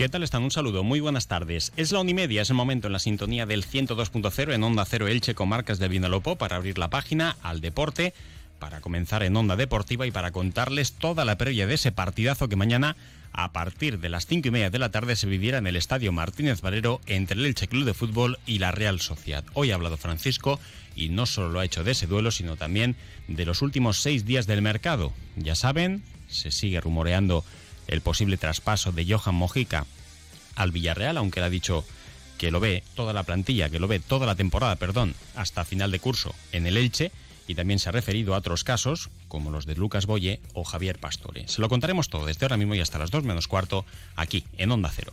¿Qué tal están? Un saludo, muy buenas tardes. Es la una y media, es el momento en la sintonía del 102.0 en Onda Cero Elche, comarcas del Vinalopó, para abrir la página al deporte, para comenzar en Onda Deportiva y para contarles toda la previa de ese partidazo que mañana, a partir de las cinco y media de la tarde, se viviera en el Estadio Martínez Valero entre el Elche Club de Fútbol y la Real Sociedad. Hoy ha hablado Francisco y no solo lo ha hecho de ese duelo, sino también de los últimos seis días del mercado. Ya saben, se sigue rumoreando el posible traspaso de Johan Mojica al Villarreal, aunque le ha dicho que lo ve toda la plantilla, que lo ve toda la temporada, perdón, hasta final de curso en el Elche, y también se ha referido a otros casos, como los de Lucas Boye o Javier Pastore. Se lo contaremos todo desde ahora mismo y hasta las 2 menos cuarto, aquí, en Onda Cero.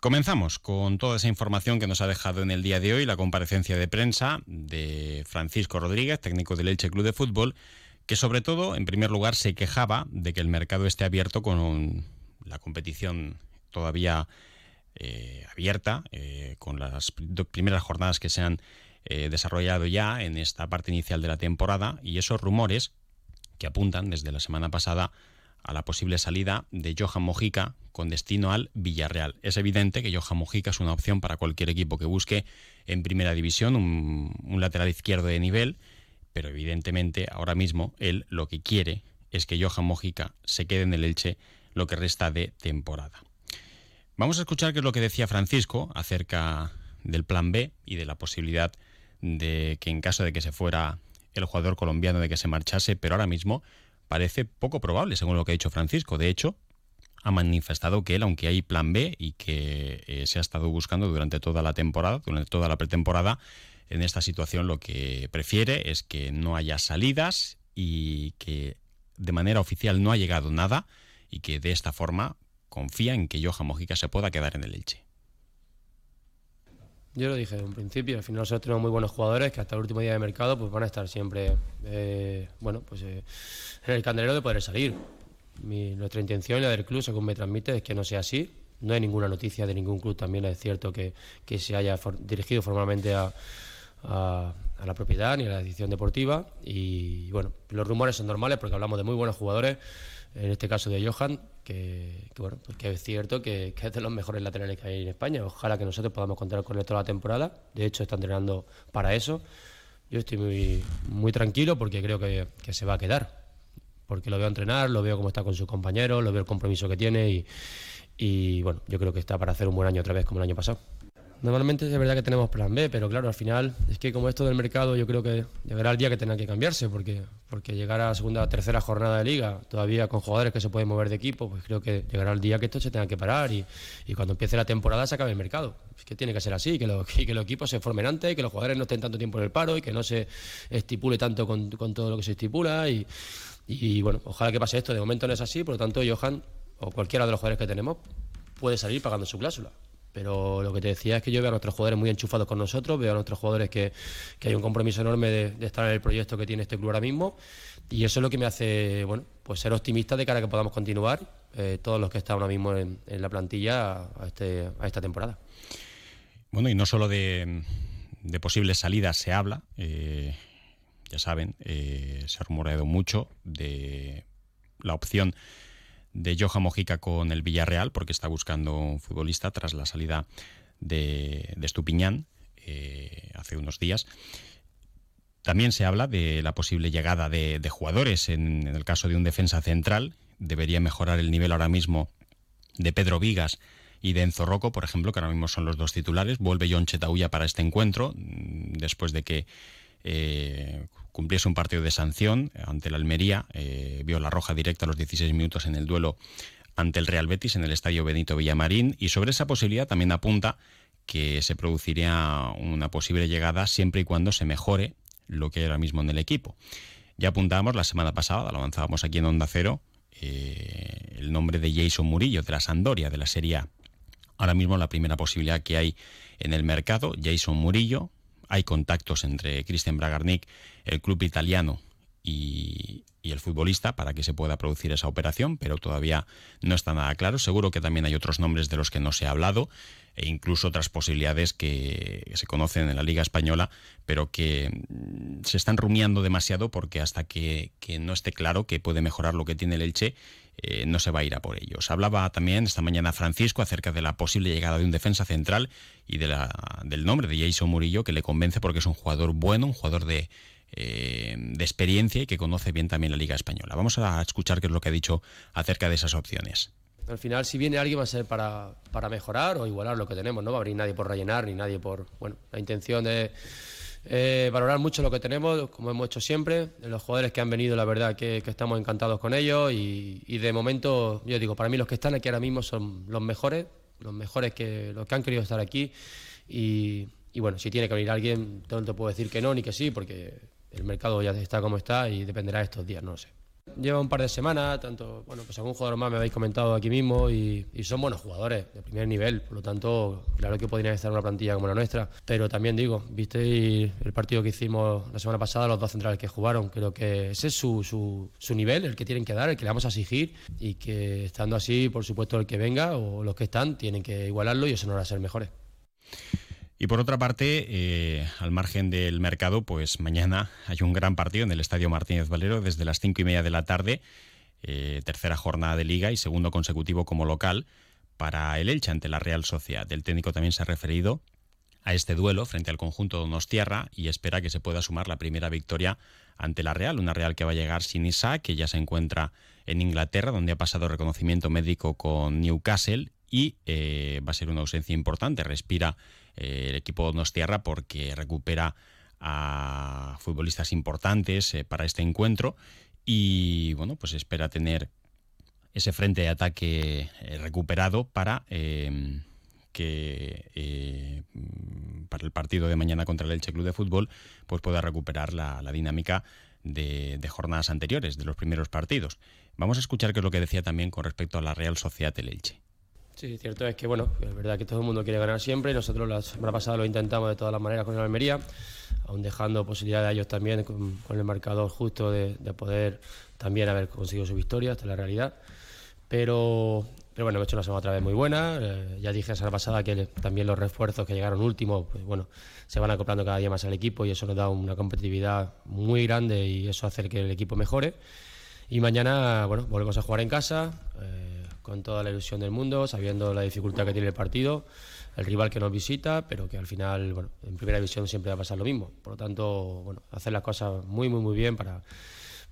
Comenzamos con toda esa información que nos ha dejado en el día de hoy la comparecencia de prensa de Francisco Rodríguez, técnico del Elche Club de Fútbol, que sobre todo, en primer lugar, se quejaba de que el mercado esté abierto con la competición todavía eh, abierta, eh, con las primeras jornadas que se han eh, desarrollado ya en esta parte inicial de la temporada. Y esos rumores que apuntan desde la semana pasada a la posible salida de Johan Mojica con destino al Villarreal. Es evidente que Johan Mojica es una opción para cualquier equipo que busque en primera división un, lateral izquierdo de nivel, pero evidentemente ahora mismo él lo que quiere es que Johan Mojica se quede en el Elche lo que resta de temporada. Vamos a escuchar qué es lo que decía Francisco acerca del plan B y de la posibilidad de que en caso de que se fuera el jugador colombiano de que se marchase, pero ahora mismo parece poco probable, según lo que ha dicho Francisco. De hecho, ha manifestado que él, aunque hay plan B y que eh, se ha estado buscando durante toda la temporada, durante toda la pretemporada, en esta situación lo que prefiere es que no haya salidas y que de manera oficial no ha llegado nada y que de esta forma confía en que Johan Mojica se pueda quedar en el Elche. Yo lo dije en un principio, al final nosotros tenemos muy buenos jugadores que hasta el último día de mercado pues van a estar siempre eh, bueno, pues, eh, en el candelero de poder salir. nuestra intención y la del club, según me transmite, es que no sea así. No hay ninguna noticia de ningún club, también es cierto que, que se haya dirigido formalmente a, a, la propiedad ni a la edición deportiva. Y bueno, los rumores son normales porque hablamos de muy buenos jugadores, en este caso de Johan, que, bueno, pues que es cierto que, es de los mejores laterales que hay en España. Ojalá que nosotros podamos contar con él toda la temporada. De hecho, está entrenando para eso. Yo estoy muy, muy tranquilo porque creo que, que se va a quedar. Porque lo veo entrenar, lo veo cómo está con sus compañeros, lo veo el compromiso que tiene y, y bueno, yo creo que está para hacer un buen año otra vez como el año pasado. Normalmente es verdad que tenemos plan B, pero claro, al final es que como esto del mercado yo creo que llegará el día que tenga que cambiarse, porque, porque llegar a la segunda o tercera jornada de liga, todavía con jugadores que se pueden mover de equipo, pues creo que llegará el día que esto se tenga que parar y, y cuando empiece la temporada se acabe el mercado. Es que tiene que ser así, que, lo, que, los equipos se formen antes, que los jugadores no estén tanto tiempo en el paro y que no se estipule tanto con, con todo lo que se estipula y, y bueno, ojalá que pase esto. De momento no es así, por lo tanto Johan o cualquiera de los jugadores que tenemos puede salir pagando su cláusula. Pero lo que te decía es que yo veo a nuestros jugadores muy enchufados con nosotros, veo a nuestros jugadores que, que hay un compromiso enorme de, estar en el proyecto que tiene este club ahora mismo y eso es lo que me hace bueno pues ser optimista de cara a que podamos continuar eh, todos los que están ahora mismo en, la plantilla a, este, a esta temporada. Bueno, y no solo de, posibles salidas se habla, eh, ya saben, eh, se ha rumoreado mucho de la opción de Johan Mojica con el Villarreal, porque está buscando un futbolista tras la salida de, de Estupiñán eh, hace unos días. También se habla de la posible llegada de, jugadores. En, el caso de un defensa central, debería mejorar el nivel ahora mismo de Pedro Vigas y de Enzo Rocco, por ejemplo, que ahora mismo son los dos titulares. Vuelve John Chetauya para este encuentro, mm, después de que eh, cumpliese un partido de sanción ante la Almería, eh, vio la roja directa a los 16 minutos en el duelo ante el Real Betis en el estadio Benito Villamarín y sobre esa posibilidad también apunta que se produciría una posible llegada siempre y cuando se mejore lo que hay ahora mismo en el equipo. Ya apuntábamos la semana pasada, lo avanzábamos aquí en Onda Cero, eh, el nombre de Jason Murillo, de la Sandoria, de la Serie A. Ahora mismo la primera posibilidad que hay en el mercado, Jason Murillo. Hay contactos entre Christian Bragarnik, el club italiano y, y, el futbolista para que se pueda producir esa operación, pero todavía no está nada claro. Seguro que también hay otros nombres de los que no se ha hablado e incluso otras posibilidades que se conocen en la Liga Española, pero que mm, se están rumiando demasiado porque hasta que, no esté claro que puede mejorar lo que tiene el Elche, eh, no se va a ir a por ellos. Hablaba también esta mañana Francisco acerca de la posible llegada de un defensa central y de la, del nombre de Jason Murillo, que le convence porque es un jugador bueno, un jugador de, eh, de experiencia y que conoce bien también la Liga Española. Vamos a escuchar qué es lo que ha dicho acerca de esas opciones. Al final, si viene alguien va a ser para, para mejorar o igualar lo que tenemos, no va a venir nadie por rellenar ni nadie por, bueno, la intención de eh, valorar mucho lo que tenemos, como hemos hecho siempre. Los jugadores que han venido, la verdad que, estamos encantados con ellos y, de momento, yo digo, para mí los que están aquí ahora mismo son los mejores, los mejores que los que han querido estar aquí y, y bueno, si tiene que venir alguien, no te puedo decir que no ni que sí, porque el mercado ya está como está y dependerá de estos días, no lo sé. Lleva un par de semanas, tanto, bueno, pues algún jugador más me habéis comentado aquí mismo y, son buenos jugadores de primer nivel, por lo tanto, claro que podrían estar en una plantilla como la nuestra, pero también digo, visteis el partido que hicimos la semana pasada, los dos centrales que jugaron, creo que ese es su, su, su nivel, el que tienen que dar, el que le vamos a exigir y que estando así, por supuesto, el que venga o los que están tienen que igualarlo y eso no va a ser mejores. Y por otra parte, eh, al margen del mercado, pues mañana hay un gran partido en el Estadio Martínez Valero desde las cinco y media de la tarde, eh, tercera jornada de liga y segundo consecutivo como local para el Elche ante la Real Sociedad. El técnico también se ha referido a este duelo frente al conjunto de Donostiarra y espera que se pueda sumar la primera victoria ante la Real, una Real que va a llegar sin Isaac, que ya se encuentra en Inglaterra, donde ha pasado reconocimiento médico con Newcastle y eh, va a ser una ausencia importante. Respira eh, el equipo Nostierra porque recupera a futbolistas importantes eh, para este encuentro y bueno, pues espera tener ese frente de ataque eh, recuperado para que para el partido de mañana contra el Elche Club de Fútbol pues pueda recuperar la, dinámica de, de, jornadas anteriores, de los primeros partidos. Vamos a escuchar qué es lo que decía también con respecto a la Real Sociedad del Elche. Sí, cierto es que bueno, es verdad que todo el mundo quiere ganar siempre nosotros la semana pasada lo intentamos de todas las maneras con el Almería, aún dejando posibilidad a ellos también con, el marcador justo de, poder también haber conseguido su victoria, es la realidad. Pero, pero bueno, hemos hecho una semana otra vez muy buena. Eh, ya dije la semana pasada que también los refuerzos que llegaron últimos, pues bueno, se van acoplando cada día más al equipo y eso nos da una competitividad muy grande y eso hace que el equipo mejore. Y mañana, bueno, volvemos a jugar en casa. Eh, con toda la ilusión del mundo, sabiendo la dificultad que tiene el partido, el rival que nos visita, pero que al final, bueno, en primera división siempre va a pasar lo mismo. Por lo tanto, bueno, hacer las cosas muy, muy, muy bien para,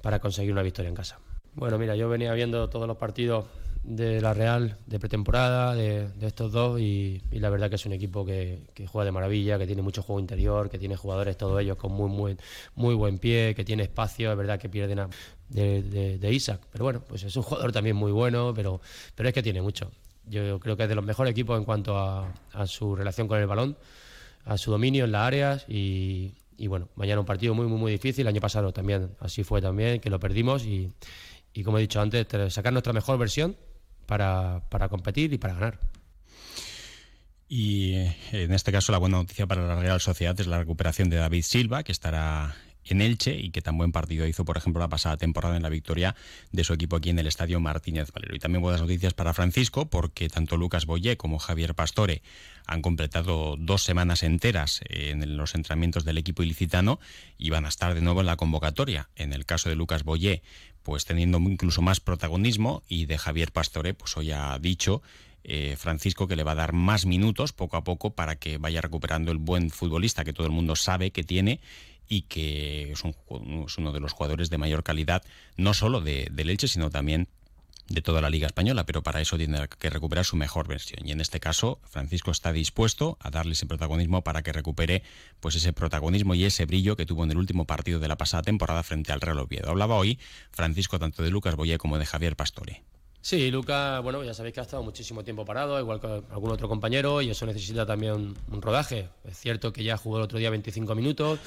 para conseguir una victoria en casa. Bueno, mira, yo venía viendo todos los partidos de la Real de pretemporada, de, estos dos, y, la verdad que es un equipo que, juega de maravilla, que tiene mucho juego interior, que tiene jugadores todos ellos con muy, muy, muy buen pie, que tiene espacio, es verdad que pierden a, de, Isaac, pero bueno, pues es un jugador también muy bueno, pero, pero es que tiene mucho. Yo creo que es de los mejores equipos en cuanto a, su relación con el balón, a su dominio en las áreas y, y bueno, mañana un partido muy, muy, muy difícil. El año pasado también, así fue también, que lo perdimos y, y como he dicho antes, sacar nuestra mejor versión para, para competir y para ganar. Y eh, en este caso la buena noticia para la Real Sociedad es la recuperación de David Silva, que estará en Elche y que tan buen partido hizo, por ejemplo, la pasada temporada en la victoria de su equipo aquí en el Estadio Martínez Valero. Y también buenas noticias para Francisco, porque tanto Lucas Boyé como Javier Pastore han completado dos semanas enteras en los entrenamientos del equipo ilicitano y van a estar de nuevo en la convocatoria. En el caso de Lucas Boyé, pues teniendo incluso más protagonismo y de Javier Pastore, pues hoy ha dicho eh, Francisco que le va a dar más minutos poco a poco para que vaya recuperando el buen futbolista que todo el mundo sabe que tiene y que es, uno de los jugadores de mayor calidad, no solo de, del Elche, sino también de toda la Liga Española, pero para eso tiene que recuperar su mejor versión. Y en este caso, Francisco está dispuesto a darle ese protagonismo para que recupere pues ese protagonismo y ese brillo que tuvo en el último partido de la pasada temporada frente al Real Oviedo. Hablaba hoy Francisco tanto de Lucas Boyé como de Javier Pastore. Sí, Lucas, bueno, ya sabéis que ha estado muchísimo tiempo parado, igual que algún otro compañero, y eso necesita también un rodaje. Es cierto que ya jugó el otro día 25 minutos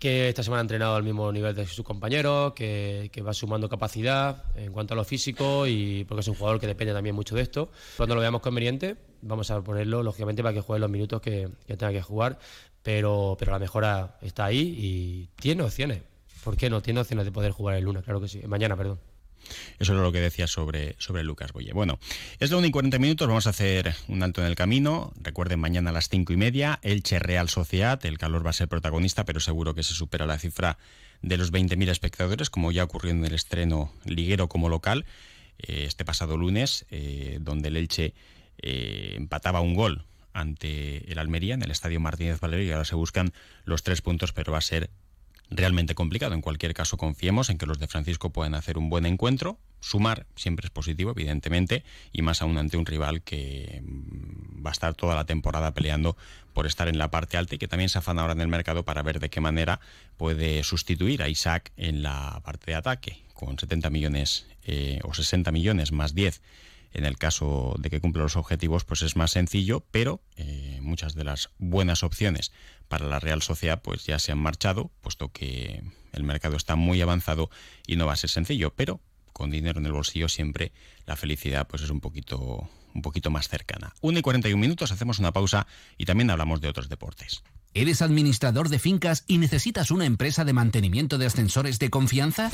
que esta semana ha entrenado al mismo nivel de sus compañeros, que, va sumando capacidad en cuanto a lo físico y porque es un jugador que depende también mucho de esto. Cuando lo veamos conveniente, vamos a ponerlo lógicamente para que juegue los minutos que, tenga que jugar, pero, pero la mejora está ahí y tiene opciones. ¿Por qué no? Tiene opciones de poder jugar el lunes, claro que sí, mañana, perdón. Eso es lo que decía sobre, sobre Lucas Boye. Bueno, es lo 1 y 40 minutos, vamos a hacer un alto en el camino. Recuerden, mañana a las 5 y media, Elche Real Sociedad. El calor va a ser protagonista, pero seguro que se supera la cifra de los 20.000 espectadores, como ya ocurrió en el estreno liguero como local eh, este pasado lunes, eh, donde el Elche eh, empataba un gol ante el Almería en el Estadio Martínez Valero y ahora se buscan los tres puntos, pero va a ser realmente complicado. En cualquier caso, confiemos en que los de Francisco puedan hacer un buen encuentro. Sumar siempre es positivo, evidentemente, y más aún ante un rival que mm, va a estar toda la temporada peleando por estar en la parte alta y que también se afana ahora en el mercado para ver de qué manera puede sustituir a Isaac en la parte de ataque, con 70 millones eh, o 60 millones más 10 en el caso de que cumpla los objetivos, pues es más sencillo, pero eh, muchas de las buenas opciones para la Real Sociedad pues ya se han marchado, puesto que el mercado está muy avanzado y no va a ser sencillo, pero con dinero en el bolsillo siempre la felicidad pues es un poquito un poquito más cercana. 1 y 41 minutos, hacemos una pausa y también hablamos de otros deportes. ¿Eres administrador de fincas y necesitas una empresa de mantenimiento de ascensores de confianza?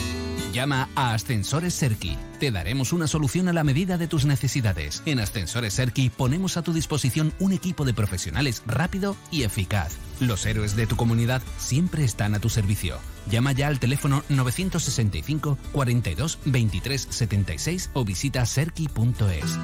Llama a Ascensores Serki. Te daremos una solución a la medida de tus necesidades. En Ascensores Serki ponemos a tu disposición un equipo de profesionales rápido y eficaz. Los héroes de tu comunidad siempre están a tu servicio. Llama ya al teléfono 965 42 23 76 o visita serki.es.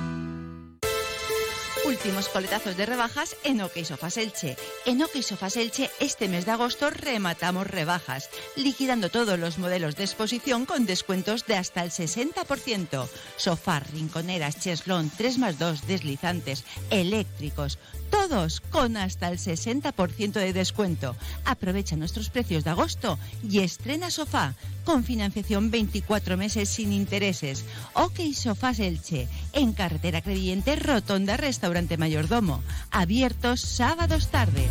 Últimos coletazos de rebajas en OK Sofas Elche. En OK Sofas Elche este mes de agosto rematamos rebajas, liquidando todos los modelos de exposición con descuentos de hasta el 60%. Sofá, rinconeras, cheslón, 3 más 2, deslizantes, eléctricos, todos con hasta el 60% de descuento. Aprovecha nuestros precios de agosto y estrena sofá con financiación 24 meses sin intereses. OK Sofás Elche, en carretera Creyente, Rotonda Restaurante Mayordomo, abiertos sábados tarde.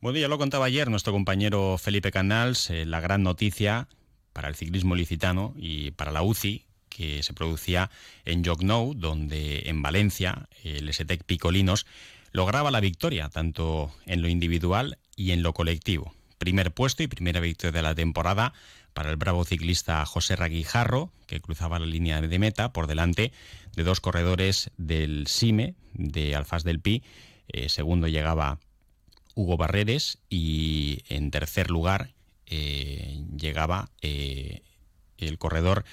Bueno, ya lo contaba ayer nuestro compañero Felipe Canals, eh, la gran noticia para el ciclismo licitano y para la UCI que se producía en Jognou, donde en Valencia el STEC Picolinos lograba la victoria tanto en lo individual y en lo colectivo. Primer puesto y primera victoria de la temporada para el bravo ciclista José Raguijarro, que cruzaba la línea de meta por delante de dos corredores del SIME, de Alfaz del Pi. Eh, segundo llegaba Hugo Barreres y en tercer lugar eh, llegaba eh, el corredor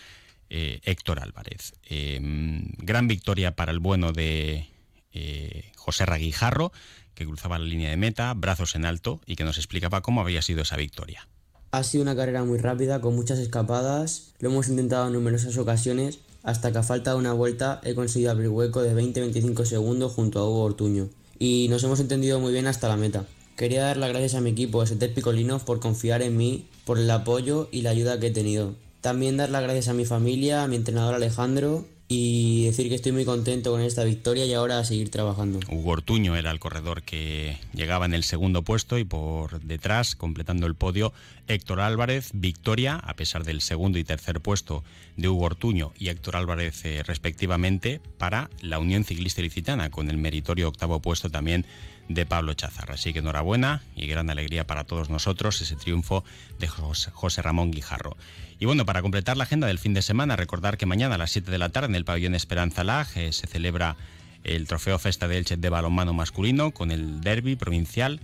eh, Héctor Álvarez. Em, gran victoria para el bueno de eh, José Raguijarro, que cruzaba la línea de meta, brazos en alto, y que nos explicaba cómo había sido esa victoria. Ha sido una carrera muy rápida, con muchas escapadas, lo hemos intentado en numerosas ocasiones, hasta que a falta de una vuelta he conseguido abrir hueco de 20-25 segundos junto a Hugo Ortuño, y nos hemos entendido muy bien hasta la meta. Quería dar las gracias a mi equipo, ST Picolino, por confiar en mí, por el apoyo y la ayuda que he tenido. También dar las gracias a mi familia, a mi entrenador Alejandro y decir que estoy muy contento con esta victoria y ahora a seguir trabajando. Hugo Ortuño era el corredor que llegaba en el segundo puesto y por detrás, completando el podio, Héctor Álvarez, victoria, a pesar del segundo y tercer puesto de Hugo Ortuño y Héctor Álvarez eh, respectivamente, para la Unión Ciclista Ilicitana, con el meritorio octavo puesto también de Pablo Chazarra. Así que enhorabuena y gran alegría para todos nosotros ese triunfo de José Ramón Guijarro. Y bueno, para completar la agenda del fin de semana, recordar que mañana a las 7 de la tarde en el pabellón Esperanza Lag eh, se celebra el Trofeo Festa de Elche de balonmano masculino con el derby provincial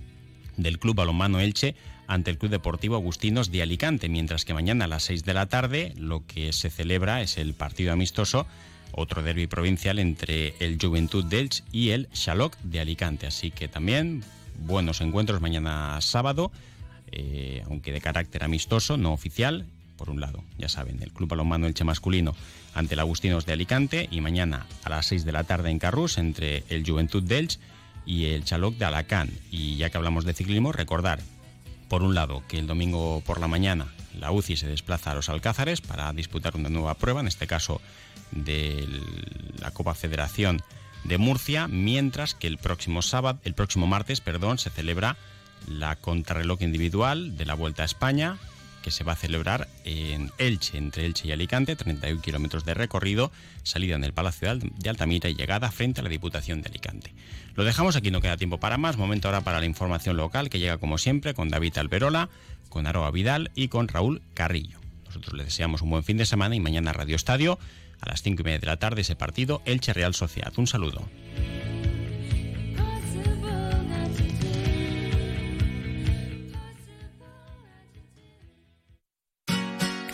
del Club Balonmano Elche ante el Club Deportivo Agustinos de Alicante, mientras que mañana a las 6 de la tarde lo que se celebra es el partido amistoso otro derby provincial entre el Juventud de y el Xaloc de Alicante. Así que también buenos encuentros mañana sábado, eh, aunque de carácter amistoso, no oficial, por un lado, ya saben, el Club Balonmano Elche masculino ante el Agustinos de Alicante y mañana a las 6 de la tarde en Carrús entre el Juventud de y el Chaloc de Alacant. Y ya que hablamos de ciclismo, recordar, por un lado, que el domingo por la mañana la UCI se desplaza a los Alcázares para disputar una nueva prueba, en este caso de la Copa Federación de Murcia, mientras que el próximo sábado, el próximo martes, perdón, se celebra la contrarreloj individual de la Vuelta a España, que se va a celebrar en Elche, entre Elche y Alicante, 31 kilómetros de recorrido, salida en el Palacio de Altamira y llegada frente a la Diputación de Alicante. Lo dejamos aquí, no queda tiempo para más, momento ahora para la información local que llega como siempre con David Alberola, con Aroa Vidal y con Raúl Carrillo. Nosotros les deseamos un buen fin de semana y mañana Radio Estadio a las 5 y media de la tarde ese partido Elche Real Sociedad. Un saludo.